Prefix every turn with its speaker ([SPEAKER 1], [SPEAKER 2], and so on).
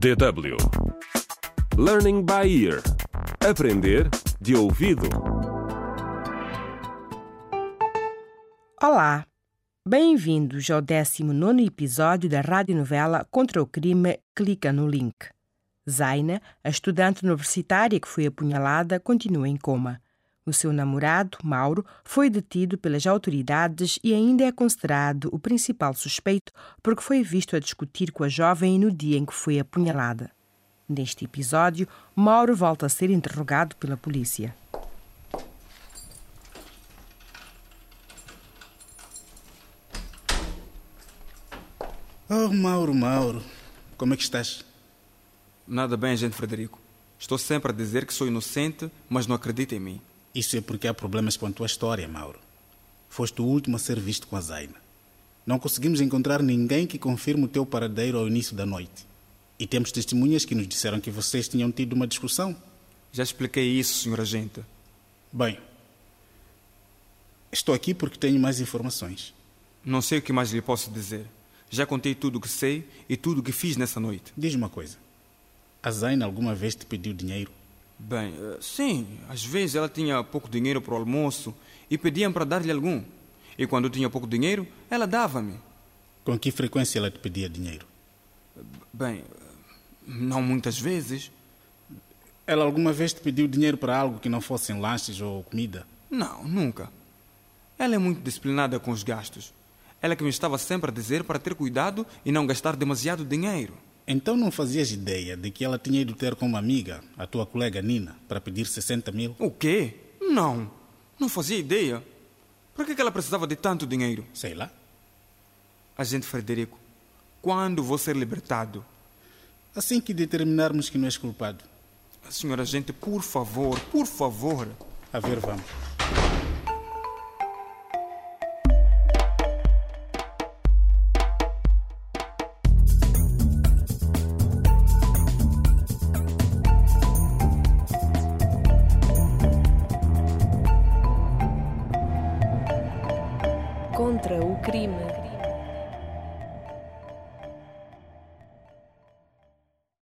[SPEAKER 1] DW Learning by Ear Aprender de ouvido.
[SPEAKER 2] Olá, bem-vindos ao 19 episódio da radionovela Contra o Crime Clica no Link. Zaina, a estudante universitária que foi apunhalada, continua em coma. O seu namorado, Mauro, foi detido pelas autoridades e ainda é considerado o principal suspeito porque foi visto a discutir com a jovem no dia em que foi apunhalada. Neste episódio, Mauro volta a ser interrogado pela polícia.
[SPEAKER 3] Oh, Mauro, Mauro, como é que estás?
[SPEAKER 4] Nada bem, gente Frederico. Estou sempre a dizer que sou inocente, mas não acredita em mim.
[SPEAKER 3] Isso é porque há problemas com a tua história, Mauro. Foste o último a ser visto com a Zaina. Não conseguimos encontrar ninguém que confirme o teu paradeiro ao início da noite. E temos testemunhas que nos disseram que vocês tinham tido uma discussão.
[SPEAKER 4] Já expliquei isso, senhor agente.
[SPEAKER 3] Bem, estou aqui porque tenho mais informações.
[SPEAKER 4] Não sei o que mais lhe posso dizer. Já contei tudo o que sei e tudo o que fiz nessa noite.
[SPEAKER 3] Diz uma coisa. A Zaina alguma vez te pediu dinheiro?
[SPEAKER 4] Bem, eh, sim, às vezes ela tinha pouco dinheiro para o almoço e pediam para dar-lhe algum. E quando eu tinha pouco dinheiro, ela dava-me.
[SPEAKER 3] Com que frequência ela te pedia dinheiro?
[SPEAKER 4] Bem, não muitas vezes.
[SPEAKER 3] Ela alguma vez te pediu dinheiro para algo que não fossem lanches ou comida?
[SPEAKER 4] Não, nunca. Ela é muito disciplinada com os gastos. Ela que me estava sempre a dizer para ter cuidado e não gastar demasiado dinheiro.
[SPEAKER 3] Então não fazias ideia de que ela tinha ido ter com uma amiga, a tua colega Nina, para pedir 60 mil?
[SPEAKER 4] O quê? Não. Não fazia ideia. Por que que ela precisava de tanto dinheiro?
[SPEAKER 3] Sei lá.
[SPEAKER 4] Agente Frederico, quando vou ser libertado?
[SPEAKER 3] Assim que determinarmos que não és culpado.
[SPEAKER 4] Senhora agente, por favor, por favor.
[SPEAKER 3] A ver, vamos.
[SPEAKER 5] Contra o crime.